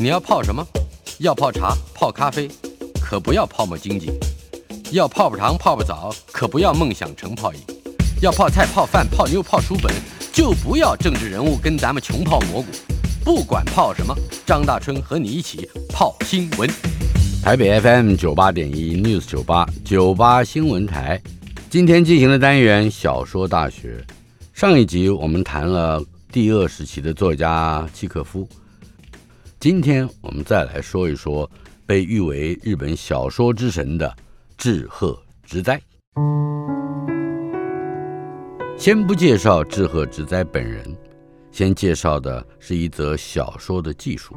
你要泡什么？要泡茶、泡咖啡，可不要泡沫经济；要泡泡糖、泡泡澡，可不要梦想成泡影；要泡菜、泡饭、泡妞、泡书本，就不要政治人物跟咱们穷泡蘑菇。不管泡什么，张大春和你一起泡新闻。台北 FM 九八点一 News 九八九八新闻台，今天进行的单元小说大学。上一集我们谈了第二时期的作家契诃夫，今天我们再来说一说被誉为日本小说之神的志贺直哉。先不介绍志贺直哉本人。先介绍的是一则小说的技术。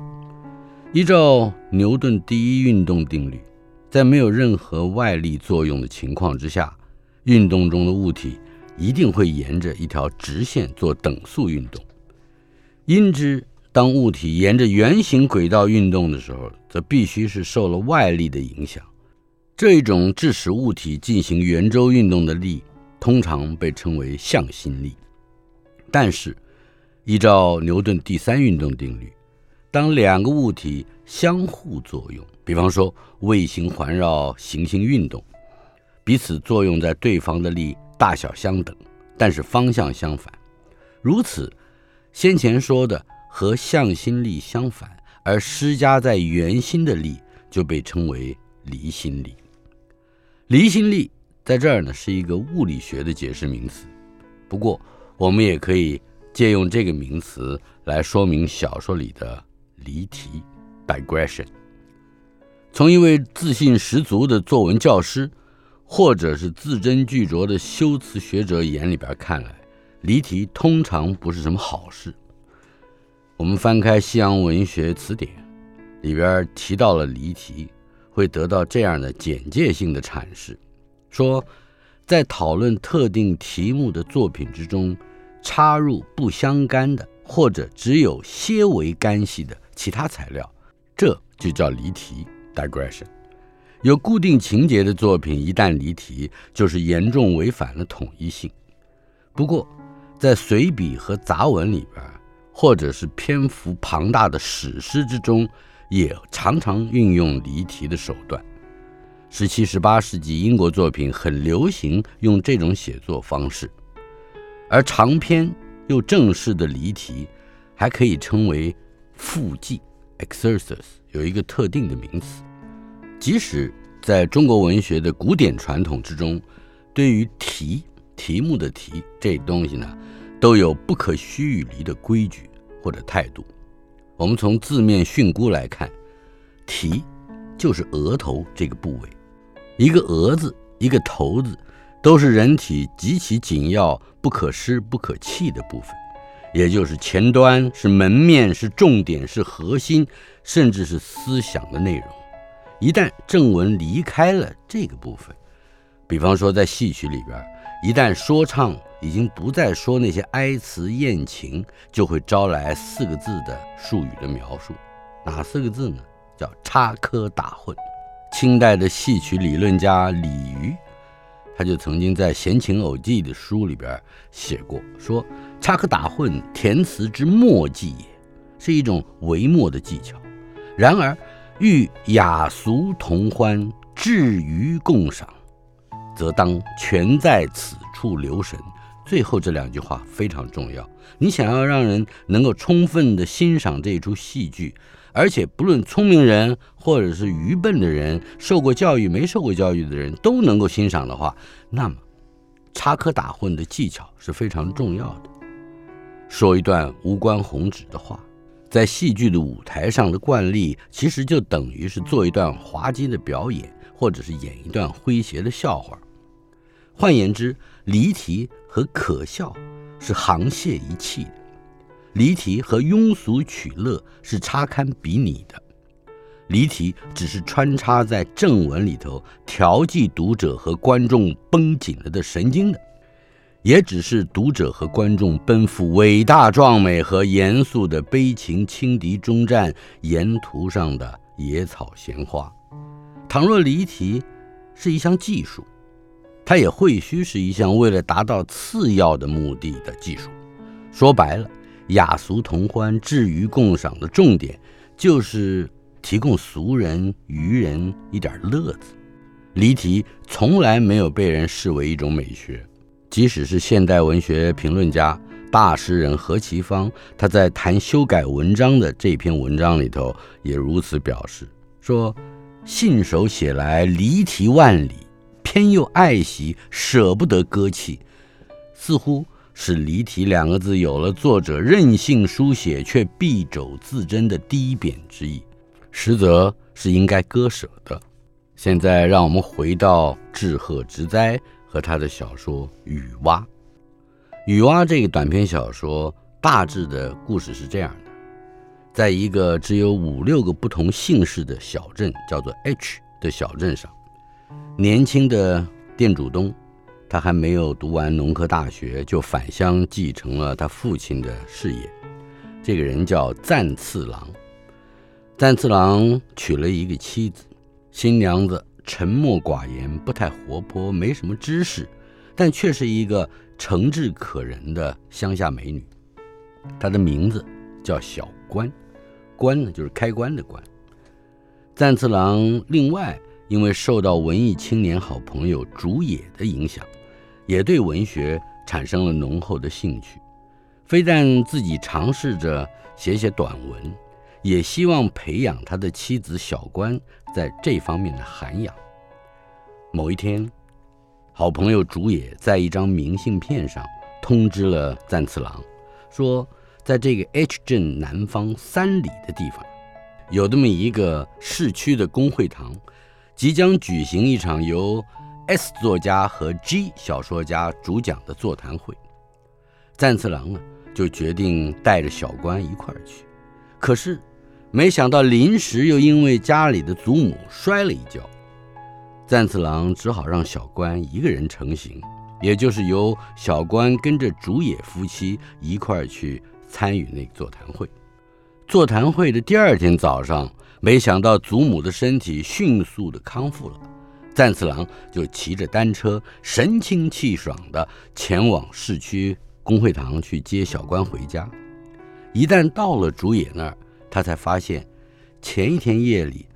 依照牛顿第一运动定律，在没有任何外力作用的情况之下，运动中的物体一定会沿着一条直线做等速运动。因之，当物体沿着圆形轨道运动的时候，则必须是受了外力的影响。这一种致使物体进行圆周运动的力，通常被称为向心力。但是，依照牛顿第三运动定律，当两个物体相互作用，比方说卫星环绕行星运动，彼此作用在对方的力大小相等，但是方向相反，如此，先前说的和向心力相反而施加在圆心的力就被称为离心力。离心力在这儿呢是一个物理学的解释名词，不过我们也可以。借用这个名词来说明小说里的离题 （digression）。从一位自信十足的作文教师，或者是字斟句酌的修辞学者眼里边看来，离题通常不是什么好事。我们翻开西洋文学词典，里边提到了离题，会得到这样的简介性的阐释：说，在讨论特定题目的作品之中。插入不相干的，或者只有些微干系的其他材料，这就叫离题 （digression）。有固定情节的作品一旦离题，就是严重违反了统一性。不过，在随笔和杂文里边，或者是篇幅庞大的史诗之中，也常常运用离题的手段。十七、十八世纪英国作品很流行用这种写作方式。而长篇又正式的离题，还可以称为附记 （exercise），有一个特定的名词。即使在中国文学的古典传统之中，对于题题目的题这东西呢，都有不可须与离的规矩或者态度。我们从字面训诂来看，题就是额头这个部位，一个额字，一个头字。都是人体极其紧要、不可失、不可弃的部分，也就是前端，是门面，是重点，是核心，甚至是思想的内容。一旦正文离开了这个部分，比方说在戏曲里边，一旦说唱已经不再说那些哀词艳情，就会招来四个字的术语的描述。哪四个字呢？叫插科打诨。清代的戏曲理论家李渔。他就曾经在《闲情偶记》的书里边写过，说插科打诨，填词之末技也，是一种微末的技巧。然而，欲雅俗同欢，至于共赏，则当全在此处留神。最后这两句话非常重要。你想要让人能够充分地欣赏这一出戏剧。而且不论聪明人或者是愚笨的人，受过教育没受过教育的人都能够欣赏的话，那么插科打诨的技巧是非常重要的。说一段无关宏旨的话，在戏剧的舞台上的惯例，其实就等于是做一段滑稽的表演，或者是演一段诙谐的笑话。换言之，离题和可笑是沆瀣一气的。离题和庸俗取乐是差堪比拟的，离题只是穿插在正文里头，调剂读者和观众绷紧了的神经的，也只是读者和观众奔赴伟大壮美和严肃的悲情轻敌终战沿途上的野草闲花。倘若离题是一项技术，它也会须是一项为了达到次要的目的的技术。说白了。雅俗同欢，至于共赏的重点，就是提供俗人愚人一点乐子。离题从来没有被人视为一种美学，即使是现代文学评论家、大诗人何其芳，他在谈修改文章的这篇文章里头也如此表示，说信手写来离题万里，偏又爱惜，舍不得割弃，似乎。是“离题”两个字有了作者任性书写却敝帚自珍的低贬之意，实则是应该割舍的。现在让我们回到志贺直哉和他的小说《雨蛙》。《雨蛙》这个短篇小说大致的故事是这样的：在一个只有五六个不同姓氏的小镇，叫做 H 的小镇上，年轻的店主东。他还没有读完农科大学，就返乡继承了他父亲的事业。这个人叫赞次郎。赞次郎娶了一个妻子，新娘子沉默寡言，不太活泼，没什么知识，但却是一个诚挚可人的乡下美女。她的名字叫小关，关呢就是开关的关。赞次郎另外因为受到文艺青年好朋友竹野的影响。也对文学产生了浓厚的兴趣，非但自己尝试着写写短文，也希望培养他的妻子小关在这方面的涵养。某一天，好朋友竹野在一张明信片上通知了赞次郎，说在这个 H 镇南方三里的地方，有这么一个市区的公会堂，即将举行一场由 S 作家和 G 小说家主讲的座谈会，赞次郎呢就决定带着小关一块儿去。可是，没想到临时又因为家里的祖母摔了一跤，赞次郎只好让小关一个人成行，也就是由小关跟着竹野夫妻一块儿去参与那个座谈会。座谈会的第二天早上，没想到祖母的身体迅速的康复了。赞次郎就骑着单车，神清气爽地前往市区公会堂去接小关回家。一旦到了竹野那儿，他才发现，前一天夜里，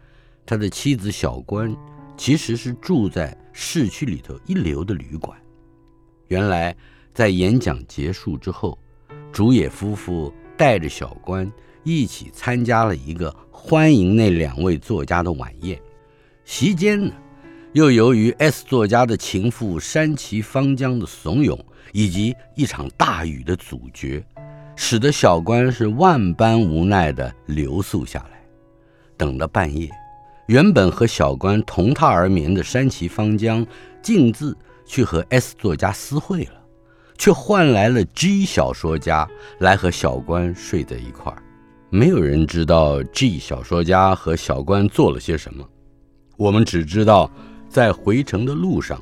他的妻子小关其实是住在市区里头一流的旅馆。原来，在演讲结束之后，竹野夫妇带着小关一起参加了一个欢迎那两位作家的晚宴，席间呢。又由于 S 作家的情妇山崎芳江的怂恿，以及一场大雨的阻绝，使得小关是万般无奈地留宿下来。等到半夜，原本和小关同榻而眠的山崎芳江，径自去和 S 作家私会了，却换来了 G 小说家来和小关睡在一块儿。没有人知道 G 小说家和小关做了些什么，我们只知道。在回程的路上，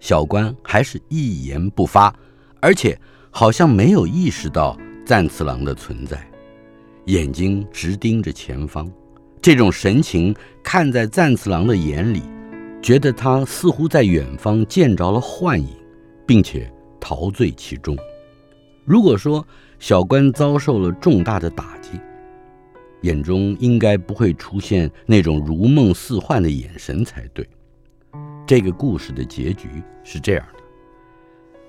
小关还是一言不发，而且好像没有意识到赞次郎的存在，眼睛直盯着前方。这种神情看在赞次郎的眼里，觉得他似乎在远方见着了幻影，并且陶醉其中。如果说小关遭受了重大的打击，眼中应该不会出现那种如梦似幻的眼神才对。这个故事的结局是这样的：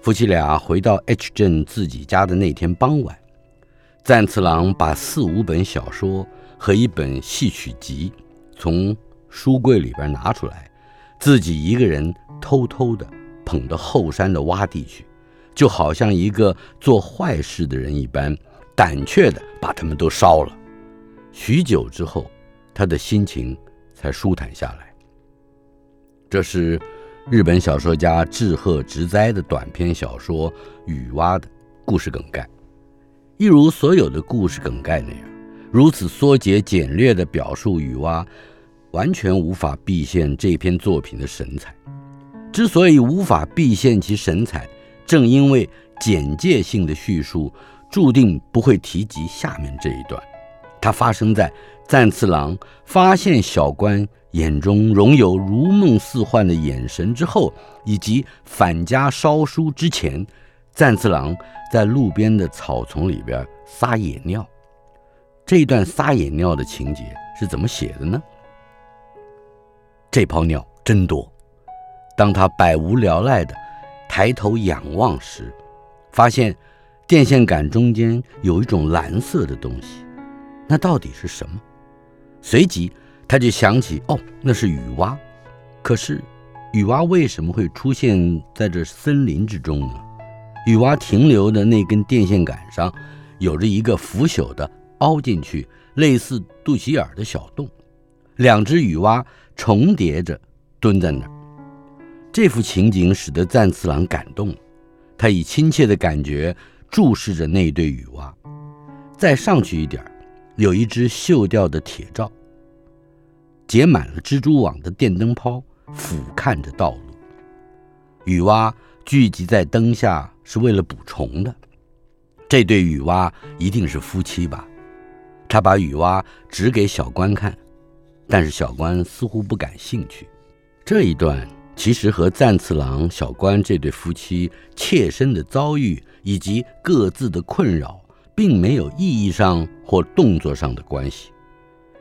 夫妻俩回到 H 镇自己家的那天傍晚，赞次郎把四五本小说和一本戏曲集从书柜里边拿出来，自己一个人偷偷的捧到后山的洼地去，就好像一个做坏事的人一般，胆怯地把他们都烧了。许久之后，他的心情才舒坦下来。这是日本小说家志贺直哉的短篇小说《雨蛙》的故事梗概，一如所有的故事梗概那样，如此缩节简略地表述雨蛙，完全无法毕现这篇作品的神采。之所以无法毕现其神采，正因为简介性的叙述，注定不会提及下面这一段。它发生在赞次郎发现小关。眼中仍有如梦似幻的眼神之后，以及返家烧书之前，赞次郎在路边的草丛里边撒野尿。这一段撒野尿的情节是怎么写的呢？这泡尿真多。当他百无聊赖的抬头仰望时，发现电线杆中间有一种蓝色的东西，那到底是什么？随即他就想起，哦，那是雨蛙。可是雨蛙为什么会出现在这森林之中呢？雨蛙停留的那根电线杆上，有着一个腐朽的凹进去、类似肚脐眼的小洞，两只雨蛙重叠着蹲在那儿。这幅情景使得赞次郎感动，他以亲切的感觉注视着那对雨蛙。再上去一点，有一只锈掉的铁罩，结满了蜘蛛网的电灯泡俯瞰着道路。雨蛙聚集在灯下是为了捕虫的。这对雨蛙一定是夫妻吧？他把雨蛙指给小关看，但是小关似乎不感兴趣。这一段。其实和赞次郎、小关这对夫妻切身的遭遇以及各自的困扰，并没有意义上或动作上的关系。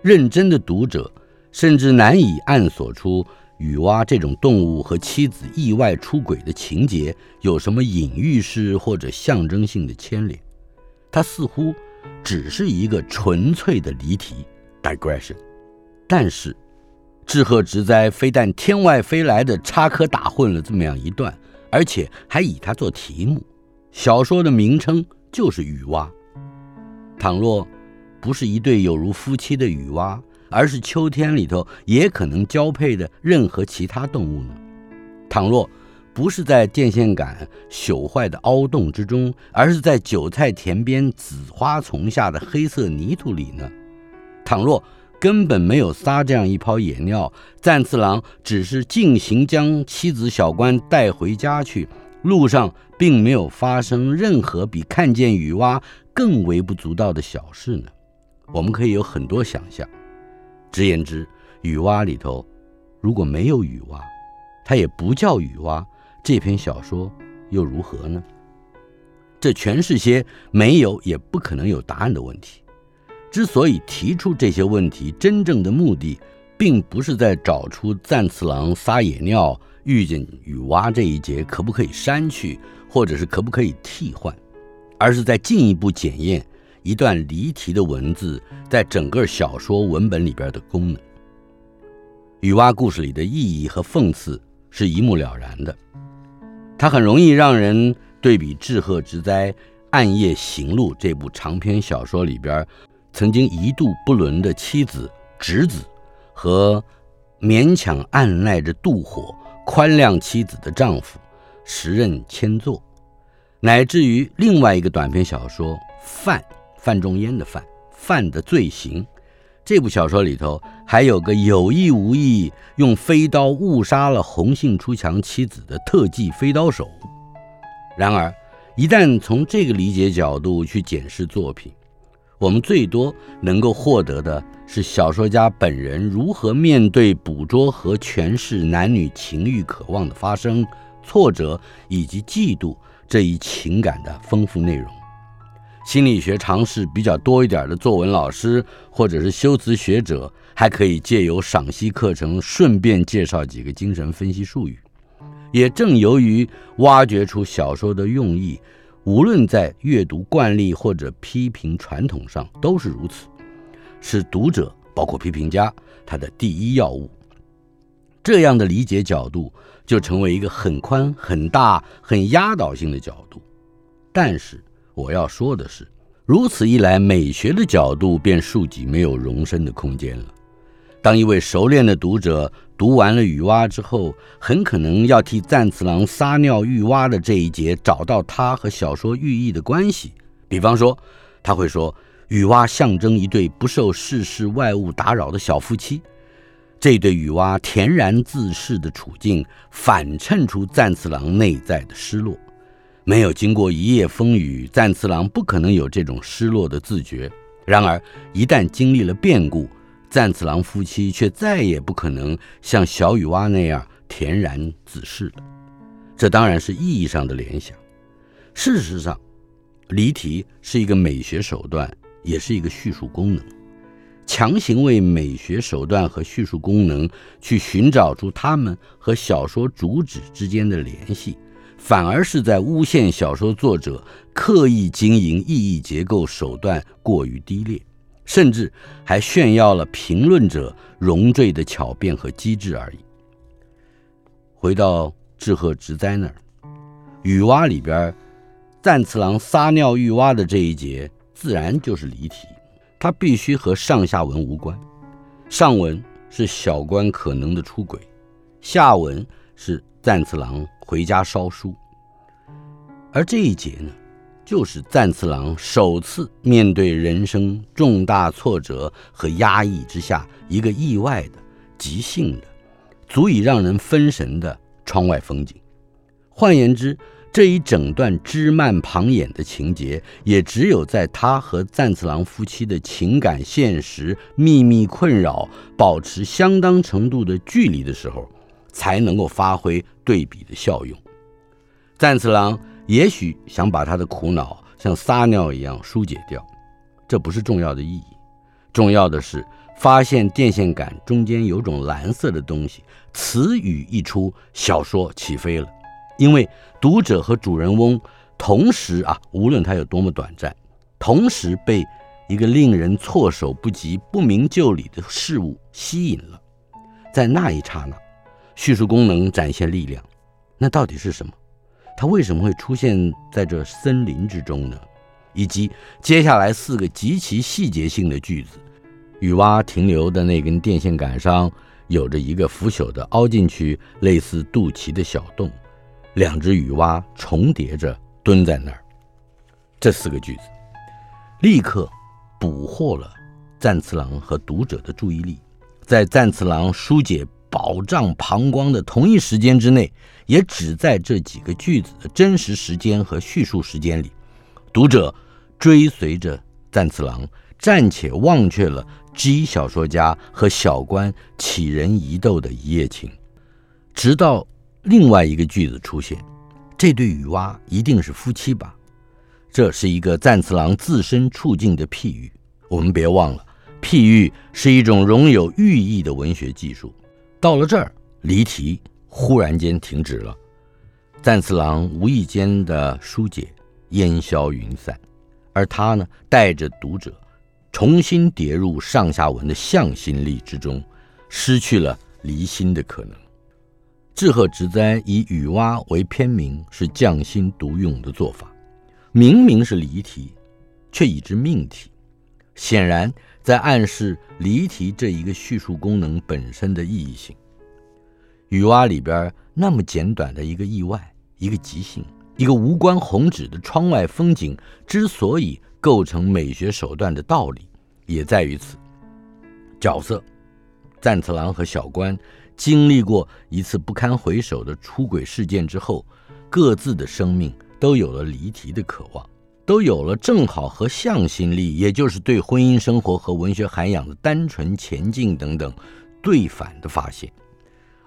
认真的读者甚至难以暗索出雨蛙这种动物和妻子意外出轨的情节有什么隐喻式或者象征性的牵连。它似乎只是一个纯粹的离题 （digression），但是。志贺直哉非但天外飞来的插科打诨了这么样一段，而且还以它做题目。小说的名称就是《雨蛙》。倘若不是一对有如夫妻的雨蛙，而是秋天里头也可能交配的任何其他动物呢？倘若不是在电线杆朽坏的凹洞之中，而是在韭菜田边紫花丛下的黑色泥土里呢？倘若……根本没有撒这样一泡野尿，赞次郎只是径行将妻子小关带回家去，路上并没有发生任何比看见雨蛙更微不足道的小事呢。我们可以有很多想象。直言之，雨蛙里头如果没有雨蛙，它也不叫雨蛙，这篇小说又如何呢？这全是些没有也不可能有答案的问题。之所以提出这些问题，真正的目的，并不是在找出赞次郎撒野尿遇见雨蛙这一节可不可以删去，或者是可不可以替换，而是在进一步检验一段离题的文字在整个小说文本里边的功能。雨蛙故事里的意义和讽刺是一目了然的，它很容易让人对比志贺之灾《暗夜行路》这部长篇小说里边。曾经一度不伦的妻子、侄子，和勉强按捺着妒火、宽谅妻子的丈夫，时任千作，乃至于另外一个短篇小说《范》，范仲淹的范《犯》，犯的罪行。这部小说里头还有个有意无意用飞刀误杀了红杏出墙妻子的特技飞刀手。然而，一旦从这个理解角度去检视作品，我们最多能够获得的是小说家本人如何面对捕捉和诠释男女情欲渴望的发生、挫折以及嫉妒这一情感的丰富内容。心理学常识比较多一点的作文老师或者是修辞学者，还可以借由赏析课程顺便介绍几个精神分析术语。也正由于挖掘出小说的用意。无论在阅读惯例或者批评传统上都是如此，是读者包括批评家他的第一要务。这样的理解角度就成为一个很宽、很大、很压倒性的角度。但是我要说的是，如此一来，美学的角度便庶几没有容身的空间了。当一位熟练的读者读完了雨蛙之后，很可能要替赞次郎撒尿浴蛙的这一节找到他和小说寓意的关系。比方说，他会说雨蛙象征一对不受世事外物打扰的小夫妻，这对雨蛙恬然自适的处境反衬出赞次郎内在的失落。没有经过一夜风雨，赞次郎不可能有这种失落的自觉。然而，一旦经历了变故，赞次郎夫妻却再也不可能像小雨蛙那样恬然自适了。这当然是意义上的联想。事实上，离题是一个美学手段，也是一个叙述功能，强行为美学手段和叙述功能去寻找出他们和小说主旨之间的联系，反而是在诬陷小说作者刻意经营意义结构手段过于低劣，甚至还炫耀了评论者容坠的巧辩和机智而已。回到志贺直哉那儿，雨蛙里边。赞次郎撒尿浴蛙的这一节自然就是离题，它必须和上下文无关。上文是小官可能的出轨，下文是赞次郎回家烧书。而这一节呢，就是赞次郎首次面对人生重大挫折和压抑之下一个意外的、即兴的、足以让人分神的窗外风景。换言之，这一整段枝蔓旁演的情节，也只有在他和赞次郎夫妻的情感现实秘密困扰保持相当程度的距离的时候，才能够发挥对比的效用。赞次郎也许想把他的苦恼像撒尿一样疏解掉，这不是重要的意义，重要的是发现电线杆中间有种蓝色的东西。词语一出，小说起飞了。因为读者和主人翁同时啊，无论他有多么短暂，同时被一个令人措手不及、不明就里的事物吸引了。在那一刹那，叙述功能展现力量。那到底是什么？它为什么会出现在这森林之中呢？以及接下来四个极其细节性的句子：雨蛙停留的那根电线杆上有着一个腐朽的凹进去类似肚脐的小洞。两只雨蛙重叠着蹲在那儿，这四个句子立刻捕获了赞次郎和读者的注意力。在赞次郎疏解饱胀膀胱的同一时间之内，也只在这几个句子的真实时间和叙述时间里，读者追随着赞次郎，暂且忘却了 G 小说家和小官启人疑窦的一夜情，直到。另外一个句子出现，这对雨蛙一定是夫妻吧？这是一个赞次郎自身处境的譬喻。我们别忘了，譬喻是一种容有寓意的文学技术。到了这儿，离题忽然间停止了。赞次郎无意间的疏解烟消云散，而他呢，带着读者重新跌入上下文的向心力之中，失去了离心的可能。志贺直哉以雨蛙为篇名是匠心独用的做法，明明是离题，却以之命题，显然在暗示离题这一个叙述功能本身的意义性。雨蛙里边那么简短的一个意外，一个即兴，一个无关宏旨的窗外风景，之所以构成美学手段的道理，也在于此。角色，赞次郎和小关。经历过一次不堪回首的出轨事件之后，各自的生命都有了离题的渴望，都有了正好和向心力，也就是对婚姻生活和文学涵养的单纯前进等等对反的发现。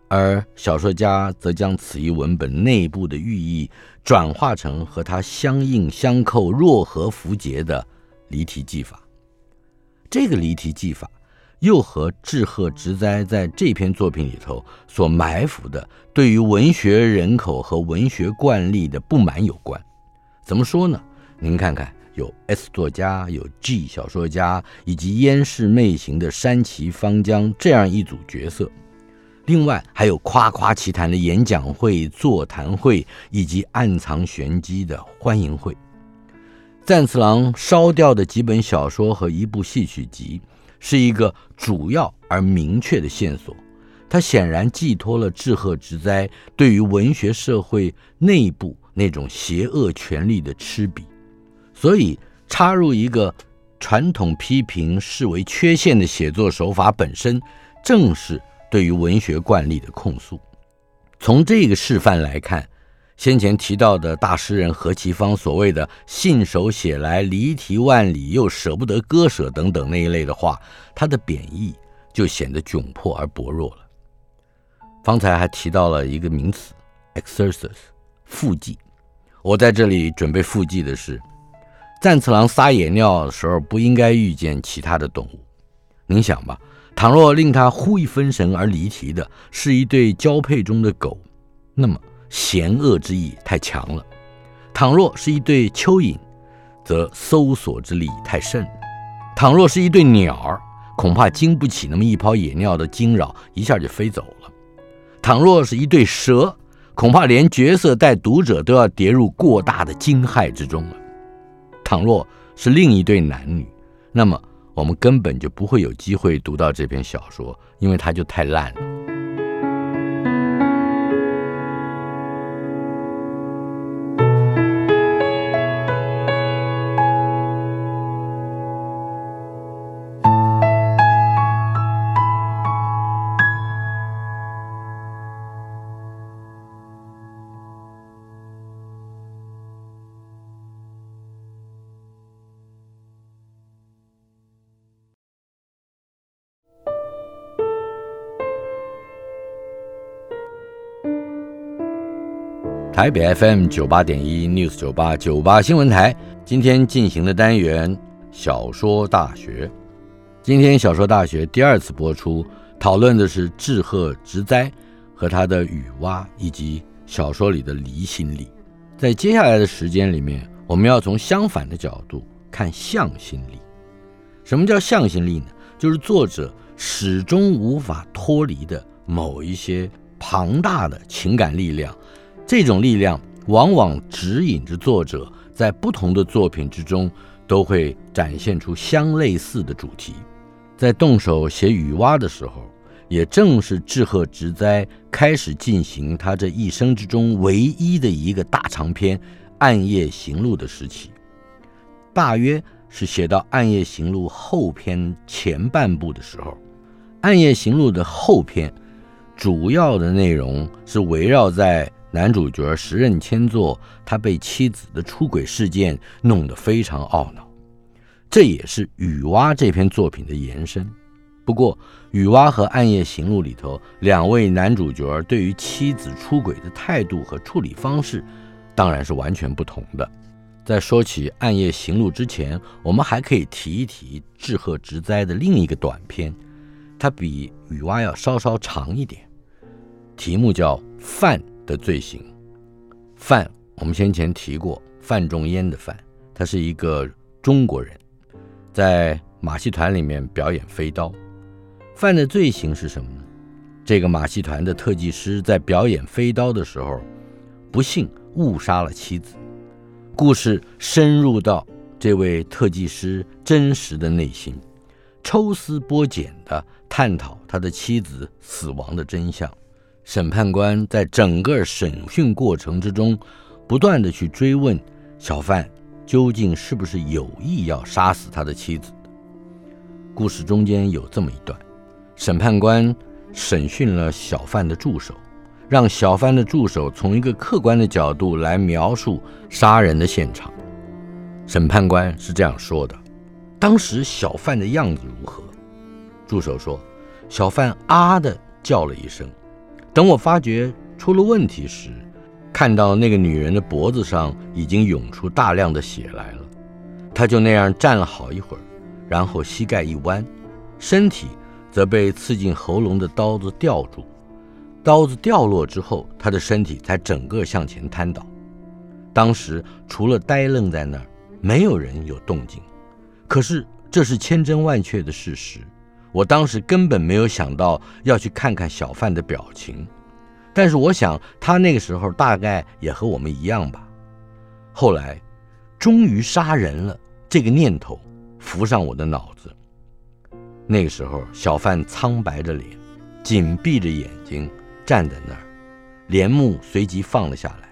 而小说家则将此一文本内部的寓意转化成和它相应相扣、若合符节的离题技法。这个离题技法。又和志贺直哉在这篇作品里头所埋伏的对于文学人口和文学惯例的不满有关。怎么说呢？您看看，有 S 作家，有 G 小说家，以及烟视媚行的山崎芳江这样一组角色。另外，还有夸夸其谈的演讲会、座谈会，以及暗藏玄机的欢迎会。赞次郎烧掉的几本小说和一部戏曲集。是一个主要而明确的线索，它显然寄托了志贺直哉对于文学社会内部那种邪恶权力的嗤鄙，所以插入一个传统批评视为缺陷的写作手法本身，正是对于文学惯例的控诉。从这个示范来看。先前提到的大诗人何其芳所谓的信手写来离题万里又舍不得割舍等等那一类的话，他的贬义就显得窘迫而薄弱了。方才还提到了一个名词，exercise，附记。我在这里准备附记的是，战次郎撒野尿的时候不应该遇见其他的动物。您想吧，倘若令他忽一分神而离题的是一对交配中的狗，那么嫌恶之意太强了；倘若是一对蚯蚓，则搜索之力太甚；倘若是一对鸟儿，恐怕经不起那么一泡野尿的惊扰，一下就飞走了；倘若是一对蛇，恐怕连角色带读者都要跌入过大的惊骇之中了。倘若是另一对男女，那么我们根本就不会有机会读到这篇小说，因为它就太烂了。台北 FM 九八点一 News 九八九八新闻台，今天进行的单元小说大学。今天小说大学第二次播出，讨论的是志贺直哉和他的雨蛙，以及小说里的离心力。在接下来的时间里面，我们要从相反的角度看向心力。什么叫向心力呢？就是作者始终无法脱离的某一些庞大的情感力量。这种力量往往指引着作者在不同的作品之中都会展现出相类似的主题。在动手写雨蛙的时候，也正是志贺直哉开始进行他这一生之中唯一的一个大长篇《暗夜行路》的时期，大约是写到《暗夜行路》后篇前半部的时候，《暗夜行路》的后篇主要的内容是围绕在。男主角时任千作，他被妻子的出轨事件弄得非常懊恼，这也是《雨蛙》这篇作品的延伸。不过，《雨蛙》和《暗夜行路》里头两位男主角对于妻子出轨的态度和处理方式，当然是完全不同的。在说起《暗夜行路》之前，我们还可以提一提志贺直哉的另一个短篇，它比《雨蛙》要稍稍长一点，题目叫《饭》。的罪行，范，我们先前提过，范仲淹的范，他是一个中国人，在马戏团里面表演飞刀。范的罪行是什么呢？这个马戏团的特技师在表演飞刀的时候，不幸误杀了妻子。故事深入到这位特技师真实的内心，抽丝剥茧地探讨他的妻子死亡的真相。审判官在整个审讯过程之中，不断的去追问小范究竟是不是有意要杀死他的妻子。故事中间有这么一段：审判官审讯了小范的助手，让小范的助手从一个客观的角度来描述杀人的现场。审判官是这样说的：当时小范的样子如何？助手说：小范啊的叫了一声。等我发觉出了问题时，看到那个女人的脖子上已经涌出大量的血来了，她就那样站了好一会儿，然后膝盖一弯，身体则被刺进喉咙的刀子吊住。刀子掉落之后，她的身体才整个向前瘫倒。当时除了呆愣在那儿，没有人有动静。可是这是千真万确的事实。我当时根本没有想到要去看看小范的表情，但是我想他那个时候大概也和我们一样吧。后来，终于杀人了，这个念头浮上我的脑子。那个时候，小范苍白着脸，紧闭着眼睛站在那儿，帘幕随即放了下来。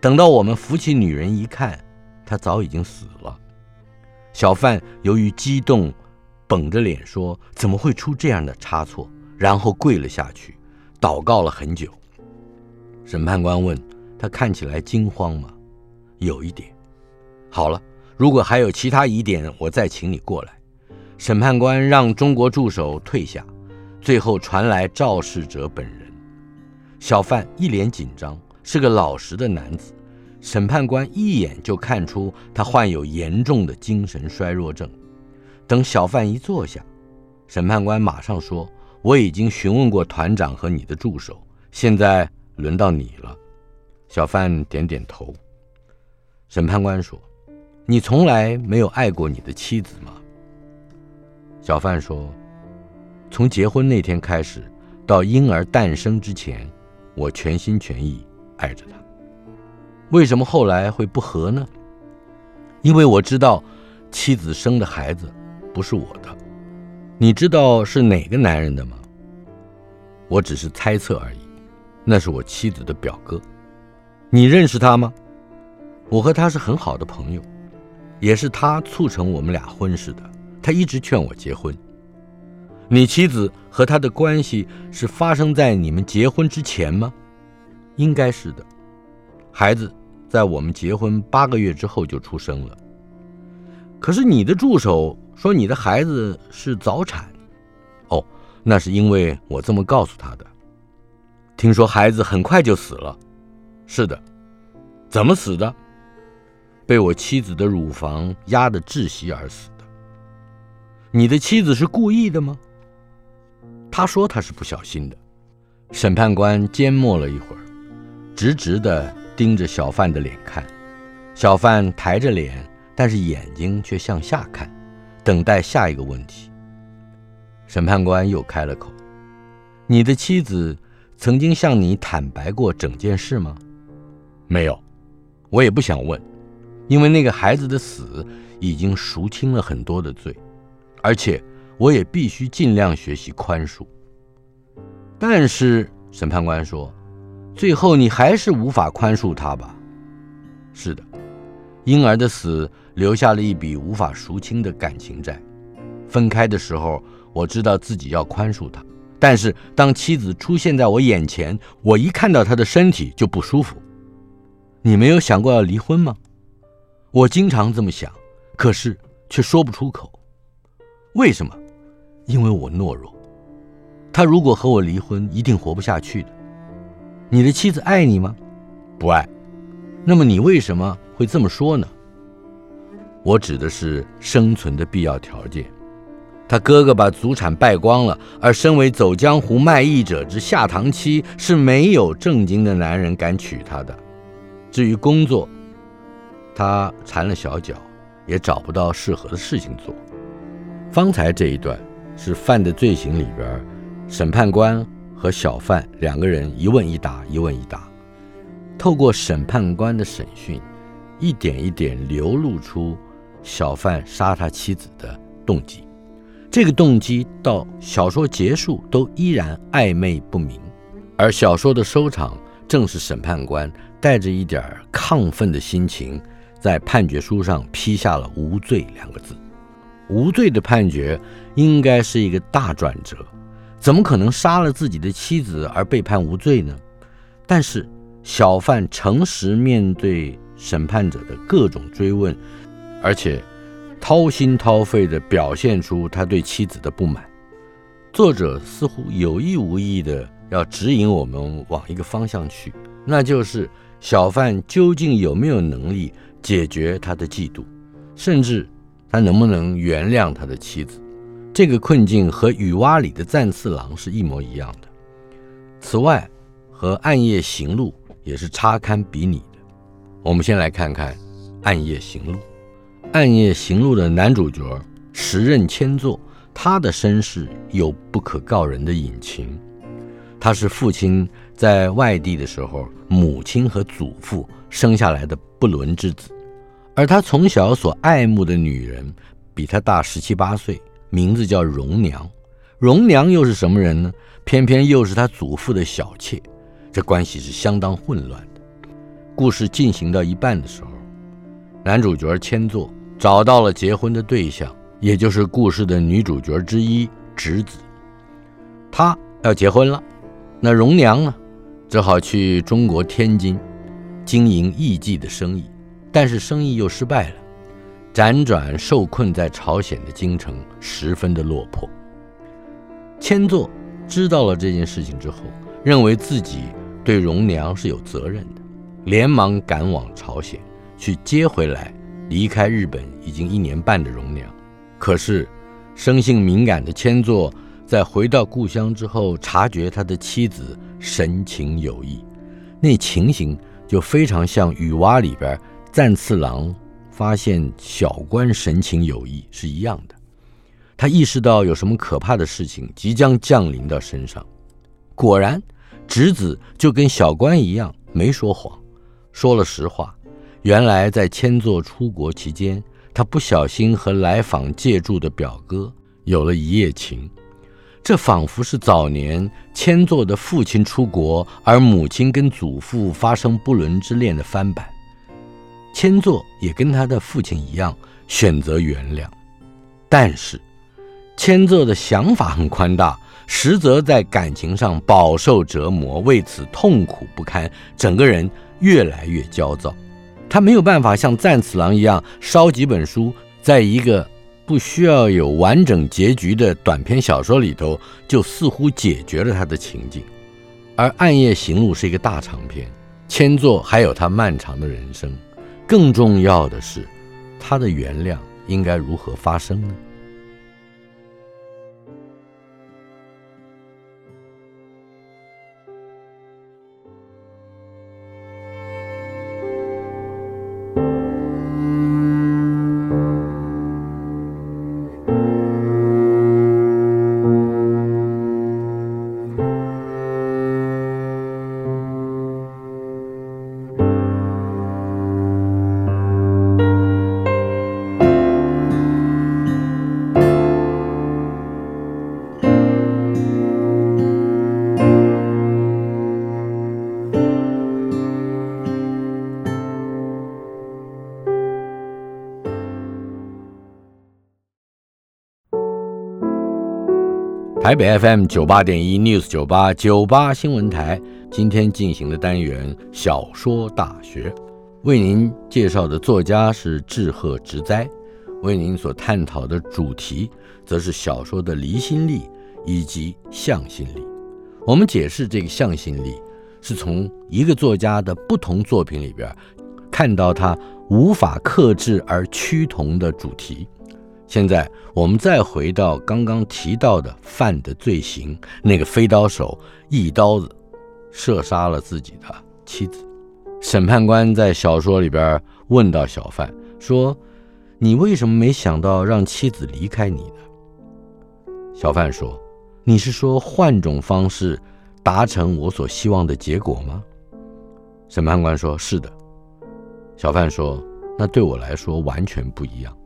等到我们扶起女人一看，她早已经死了。小范由于激动。绷着脸说：“怎么会出这样的差错？”然后跪了下去，祷告了很久。审判官问他：“看起来惊慌吗？”“有一点。”“好了，如果还有其他疑点，我再请你过来。”审判官让中国助手退下，最后传来肇事者本人。小范一脸紧张，是个老实的男子，审判官一眼就看出他患有严重的精神衰弱症。等小贩一坐下，审判官马上说：“我已经询问过团长和你的助手，现在轮到你了。”小贩点点头。审判官说：“你从来没有爱过你的妻子吗？”小贩说：“从结婚那天开始，到婴儿诞生之前，我全心全意爱着她。为什么后来会不和呢？因为我知道妻子生的孩子不是我的。你知道是哪个男人的吗？我只是猜测而已。那是我妻子的表哥。你认识他吗？”我和他是很好的朋友，也是他促成我们俩婚事的。他一直劝我结婚。你妻子和他的关系是发生在你们结婚之前吗？应该是的。孩子在我们结婚八个月之后就出生了。可是你的助手说你的孩子是早产。哦，那是因为我这么告诉他的。听说孩子很快就死了。是的。怎么死的？被我妻子的乳房压得窒息而死的。你的妻子是故意的吗？他说他是不小心的。审判官缄默了一会儿，直直地盯着小贩的脸看。小贩抬着脸，但是眼睛却向下看，等待下一个问题。审判官又开了口：“你的妻子曾经向你坦白过整件事吗？”“没有，我也不想问。”因为那个孩子的死已经赎清了很多的罪，而且我也必须尽量学习宽恕。但是审判官说，最后你还是无法宽恕他吧？是的，婴儿的死留下了一笔无法赎清的感情债。分开的时候，我知道自己要宽恕他，但是当妻子出现在我眼前，我一看到她的身体就不舒服。你没有想过要离婚吗？我经常这么想，可是却说不出口。为什么？因为我懦弱。他如果和我离婚，一定活不下去的。你的妻子爱你吗？不爱。那么你为什么会这么说呢？我指的是生存的必要条件。他哥哥把祖产败光了，而身为走江湖卖艺者之下堂妻，是没有正经的男人敢娶她的。至于工作，他缠了小脚，也找不到适合的事情做。方才这一段是犯的罪行里边，审判官和小贩两个人一问一答，一问一答。透过审判官的审讯，一点一点流露出小贩杀他妻子的动机。这个动机到小说结束都依然暧昧不明，而小说的收场正是审判官带着一点亢奋的心情。在判决书上批下了“无罪”两个字，无罪的判决应该是一个大转折，怎么可能杀了自己的妻子而被判无罪呢？但是小贩诚实面对审判者的各种追问，而且掏心掏肺地表现出他对妻子的不满。作者似乎有意无意地要指引我们往一个方向去，那就是小贩究竟有没有能力解决他的嫉妒，甚至他能不能原谅他的妻子？这个困境和雨蛙里的赞次郎是一模一样的。此外，和《暗夜行路》也是差堪比拟的。我们先来看看《暗夜行路》。《暗夜行路》的男主角时任千作，他的身世有不可告人的隐情。他是父亲在外地的时候，母亲和祖父生下来的不伦之子，而他从小所爱慕的女人比他大十七八岁，名字叫荣娘。荣娘又是什么人呢？偏偏又是他祖父的小妾，这关系是相当混乱的。故事进行到一半的时候，男主角千作找到了结婚的对象，也就是故事的女主角之一直子，她要结婚了。那荣娘呢，只好去中国天津经营艺妓的生意，但是生意又失败了，辗转受困在朝鲜的京城，十分的落魄。千作知道了这件事情之后，认为自己对荣娘是有责任的，连忙赶往朝鲜去接回来离开日本已经一年半的荣娘。可是，生性敏感的千作在回到故乡之后，察觉他的妻子神情有异，那情形就非常像雨蛙里边赞次郎发现小官神情有异是一样的。他意识到有什么可怕的事情即将降临到身上。果然，侄子就跟小官一样，没说谎，说了实话。原来在千作出国期间，他不小心和来访借住的表哥有了一夜情。这仿佛是早年千作的父亲出国，而母亲跟祖父发生不伦之恋的翻版。千作也跟他的父亲一样，选择原谅，但是。千作的想法很宽大，实则在感情上饱受折磨，为此痛苦不堪，整个人越来越焦躁。他没有办法像赞次郎一样烧几本书，在一个不需要有完整结局的短篇小说里头，就似乎解决了他的情境。而《暗夜行路》是一个大长篇，千作还有他漫长的人生。更重要的是，他的原谅应该如何发生呢？台北 FM 九八点一 News 九八九八新闻台，今天进行的单元小说大学，为您介绍的作家是志贺直哉，为您所探讨的主题则是小说的离心力以及向心力。我们解释这个向心力，是从一个作家的不同作品里边看到他无法克制而趋同的主题。现在我们再回到刚刚提到的犯的罪行，那个飞刀手一刀子射杀了自己的妻子。审判官在小说里边问到小贩说：“你为什么没想到让妻子离开你呢？”小贩说：“你是说换种方式达成我所希望的结果吗？”审判官说：“是的。”小贩说：“那对我来说完全不一样。”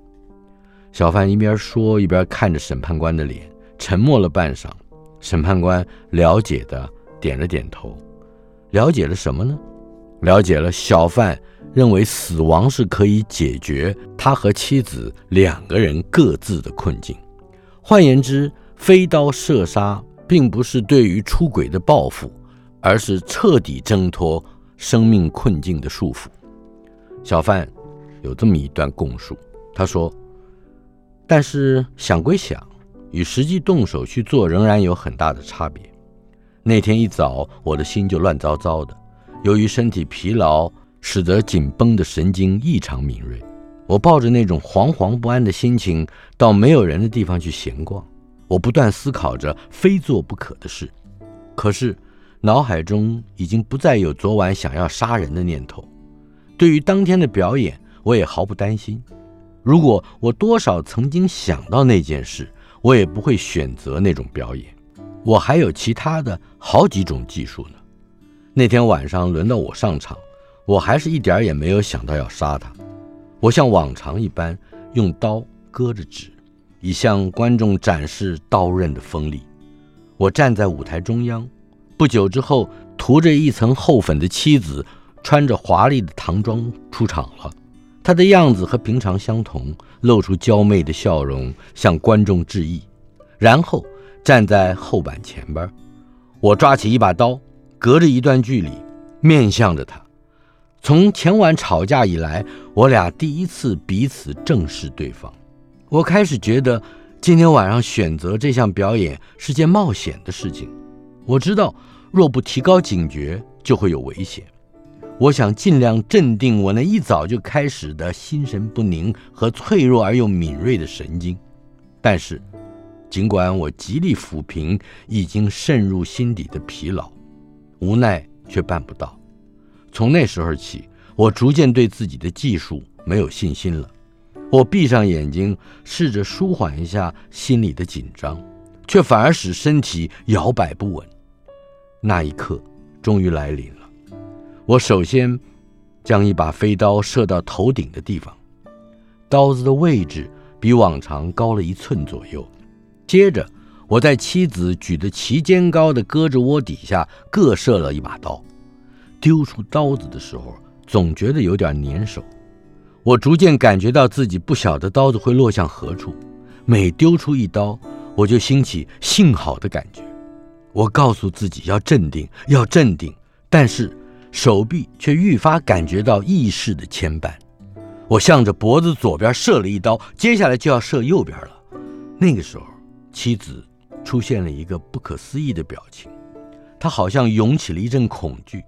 小贩一边说一边看着审判官的脸，沉默了半晌。审判官了解的点了点头。了解了什么呢？了解了小贩认为死亡是可以解决他和妻子两个人各自的困境。换言之，飞刀射杀并不是对于出轨的报复，而是彻底挣脱生命困境的束缚。小贩有这么一段供述，他说。但是想归想，与实际动手去做仍然有很大的差别。那天一早，我的心就乱糟糟的，由于身体疲劳，使得紧绷的神经异常敏锐。我抱着那种惶惶不安的心情，到没有人的地方去闲逛。我不断思考着非做不可的事，可是脑海中已经不再有昨晚想要杀人的念头。对于当天的表演，我也毫不担心。如果我多少曾经想到那件事，我也不会选择那种表演。我还有其他的好几种技术呢。那天晚上轮到我上场，我还是一点也没有想到要杀他。我像往常一般用刀割着纸，以向观众展示刀刃的锋利。我站在舞台中央，不久之后，涂着一层厚粉的妻子穿着华丽的唐装出场了。他的样子和平常相同，露出娇媚的笑容，向观众致意，然后站在后板前边。我抓起一把刀，隔着一段距离，面向着他。从前晚吵架以来，我俩第一次彼此正视对方。我开始觉得今天晚上选择这项表演是件冒险的事情。我知道，若不提高警觉，就会有危险。我想尽量镇定我那一早就开始的心神不宁和脆弱而又敏锐的神经，但是，尽管我极力抚平已经渗入心底的疲劳，无奈却办不到。从那时候起，我逐渐对自己的技术没有信心了。我闭上眼睛，试着舒缓一下心里的紧张，却反而使身体摇摆不稳。那一刻终于来临。我首先将一把飞刀射到头顶的地方，刀子的位置比往常高了一寸左右。接着，我在妻子举得齐肩高的胳肢窝底下各射了一把刀。丢出刀子的时候，总觉得有点粘手。我逐渐感觉到自己不晓得刀子会落向何处，每丢出一刀，我就兴起幸好的感觉。我告诉自己要镇定，要镇定，但是手臂却愈发感觉到意识的牵绊。我向着脖子左边射了一刀，接下来就要射右边了。那个时候，妻子出现了一个不可思议的表情，她好像涌起了一阵恐惧，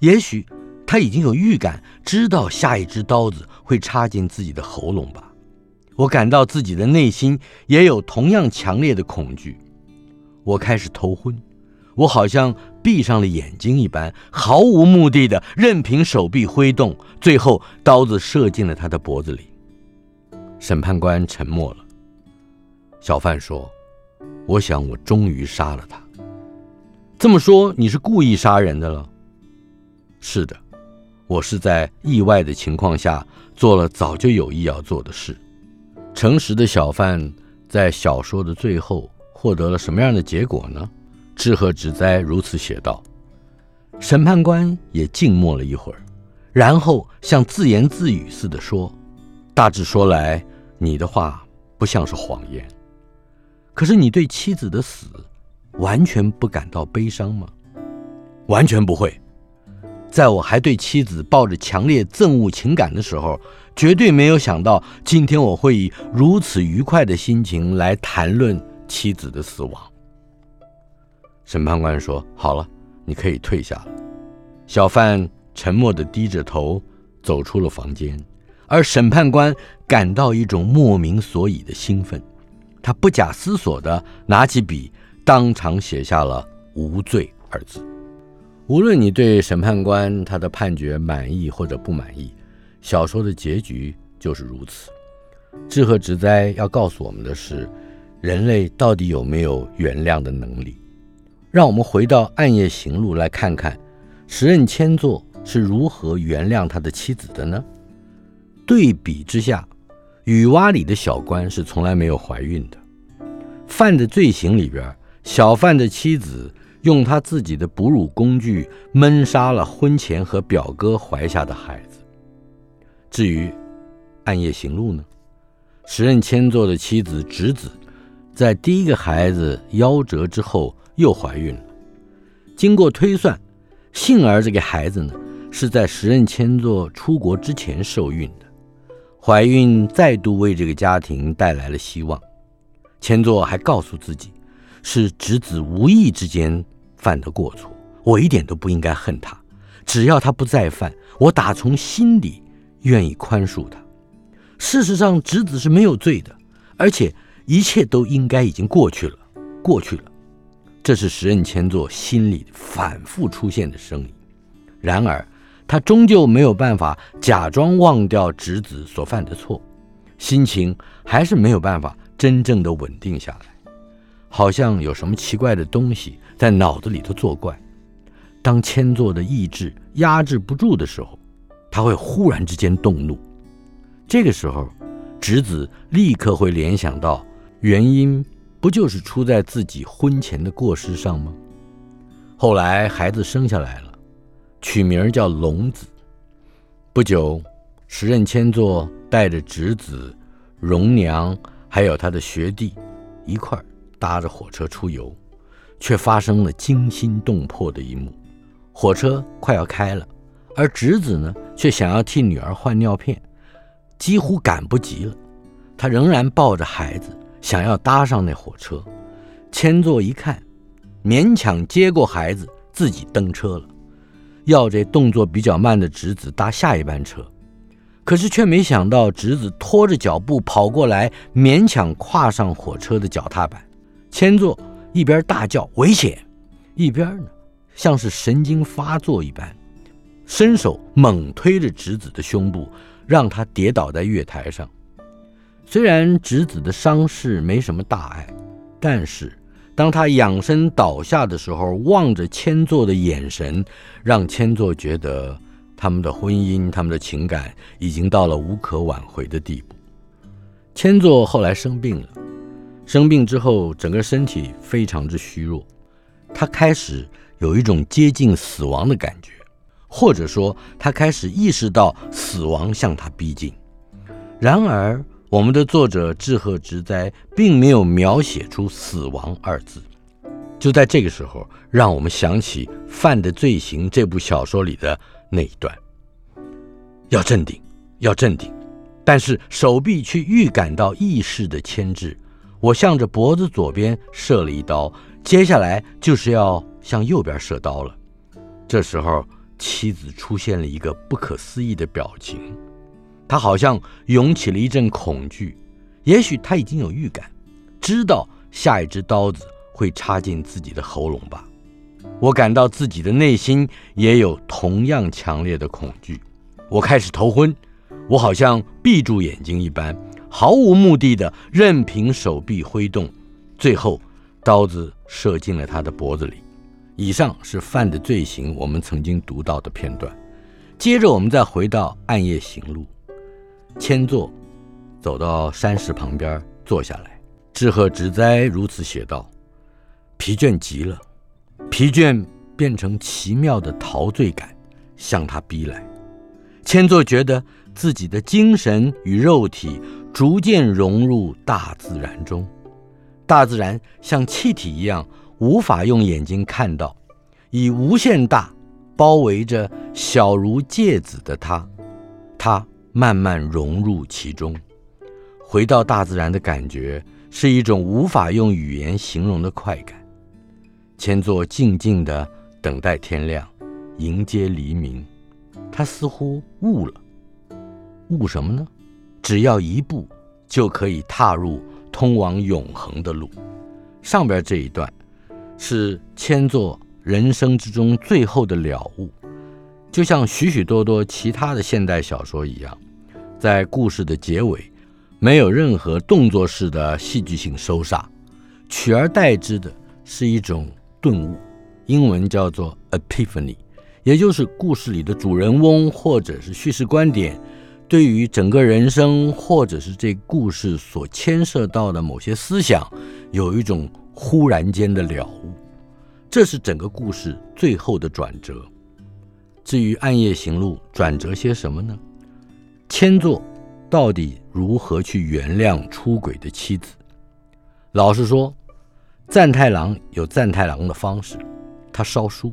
也许。她已经有预感，知道下一支刀子会插进自己的喉咙吧。我感到自己的内心也有同样强烈的恐惧。我开始头昏，我好像闭上了眼睛一般，毫无目的的任凭手臂挥动，最后刀子射进了他的脖子里。审判官沉默了。小贩说：“我想我终于杀了他。”这么说，你是故意杀人的了？是的。我是在意外的情况下做了早就有意要做的事。诚实的小贩在小说的最后获得了什么样的结果呢？志贺直哉如此写道。审判官也静默了一会儿，然后像自言自语似的说：“大致说来，你的话不像是谎言。可是你对妻子的死完全不感到悲伤吗？完全不会。”在我还对妻子抱着强烈憎恶情感的时候，绝对没有想到今天我会以如此愉快的心情来谈论妻子的死亡。审判官说：“好了，你可以退下了。”小贩沉默地低着头走出了房间，而审判官感到一种莫名所以的兴奋，他不假思索地拿起笔，当场写下了“无罪”二字。无论你对审判官他的判决满意或者不满意，小说的结局就是如此。志贺直哉要告诉我们的是，人类到底有没有原谅的能力？让我们回到《暗夜行路》来看看，时任千作是如何原谅他的妻子的呢？对比之下，雨洼里的小官是从来没有怀孕的。犯的罪行里边，小贩的妻子。用他自己的哺乳工具闷杀了婚前和表哥怀下的孩子。至于《暗夜行路》呢，时任千作的妻子直子，在第一个孩子夭折之后又怀孕了。经过推算，幸而这个孩子呢是在时任千座出国之前受孕的。怀孕再度为这个家庭带来了希望。谦作还告诉自己，是直子无意之间。犯的过错，我一点都不应该恨他。只要他不再犯，我打从心里愿意宽恕他。事实上，直子是没有罪的，而且一切都应该已经过去了，过去了。这是石任谦作心里反复出现的声音。然而，他终究没有办法假装忘掉直子所犯的错，心情还是没有办法真正的稳定下来。好像有什么奇怪的东西在脑子里头作怪。当谦作的意志压制不住的时候，他会忽然之间动怒。这个时候，直子立刻会联想到，原因不就是出在自己婚前的过失上吗？后来孩子生下来了，取名叫龙子。不久，时任千作带着侄子、荣娘还有他的学弟一块儿。搭着火车出游，却发生了惊心动魄的一幕。火车快要开了，而侄子呢，却想要替女儿换尿片，几乎赶不及了。他仍然抱着孩子，想要搭上那火车。千作一看，勉强接过孩子，自己登车了。要这动作比较慢的侄子搭下一班车，可是却没想到侄子拖着脚步跑过来，勉强跨上火车的脚踏板。千座一边大叫危险，一边呢像是神经发作一般，伸手猛推着侄子的胸部，让他跌倒在月台上。虽然直子的伤势没什么大碍，但是当他仰身倒下的时候，望着千座的眼神，让千座觉得他们的婚姻、他们的情感已经到了无可挽回的地步。千座后来生病了。生病之后，整个身体非常之虚弱，他开始有一种接近死亡的感觉，或者说，他开始意识到死亡向他逼近。然而，我们的作者志贺直哉并没有描写出“死亡”二字。就在这个时候，让我们想起《犯的罪行》这部小说里的那一段：要镇定，要镇定，但是手臂却预感到意识的牵制。我向着脖子左边射了一刀，接下来就是要向右边射刀了。这时候，妻子出现了一个不可思议的表情，他好像涌起了一阵恐惧。也许他已经有预感，知道下一支刀子会插进自己的喉咙吧。我感到自己的内心也有同样强烈的恐惧。我开始头昏，我好像闭住眼睛一般。毫无目的的，任凭手臂挥动，最后刀子射进了他的脖子里。以上是犯的罪行，我们曾经读到的片段。接着，我们再回到《暗夜行路》，千座走到山石旁边坐下来。志贺直哉如此写道：“疲倦极了，疲倦变成奇妙的陶醉感向他逼来。千座觉得自己的精神与肉体。”逐渐融入大自然中，大自然像气体一样，无法用眼睛看到，以无限大包围着小如芥子的他，他慢慢融入其中。回到大自然的感觉是一种无法用语言形容的快感。千座静静地等待天亮，迎接黎明。他似乎悟了，悟什么呢？只要一步，就可以踏入通往永恒的路。上边这一段是千座人生之中最后的了悟，就像许许多多其他的现代小说一样，在故事的结尾，没有任何动作式的戏剧性收煞，取而代之的是一种顿悟，英文叫做 epiphany，也就是故事里的主人翁或者是叙事观点。对于整个人生，或者是这故事所牵涉到的某些思想，有一种忽然间的了悟，这是整个故事最后的转折。至于《暗夜行路》转折些什么呢？千座到底如何去原谅出轨的妻子？老实说，赞太郎有赞太郎的方式，他烧书；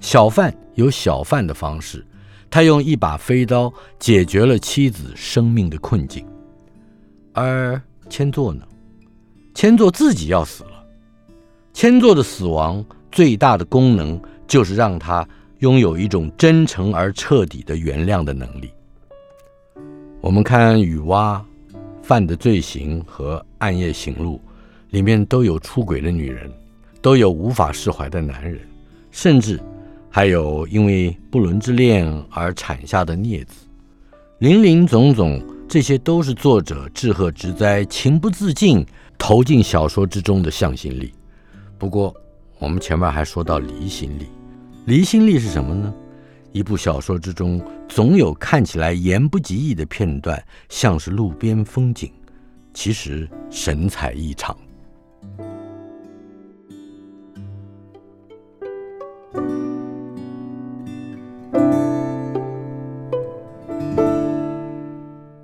小贩有小贩的方式。他用一把飞刀解决了妻子生命的困境，而千座呢？千座自己要死了。千座的死亡最大的功能就是让他拥有一种真诚而彻底的原谅的能力。我们看雨蛙犯的罪行和暗夜行路里面都有出轨的女人，都有无法释怀的男人，甚至。还有因为不伦之恋而产下的孽子，林林总总，这些都是作者志贺直哉情不自禁投进小说之中的向心力。不过，我们前面还说到离心力，离心力是什么呢？一部小说之中总有看起来言不及义的片段像是路边风景其实神采异常。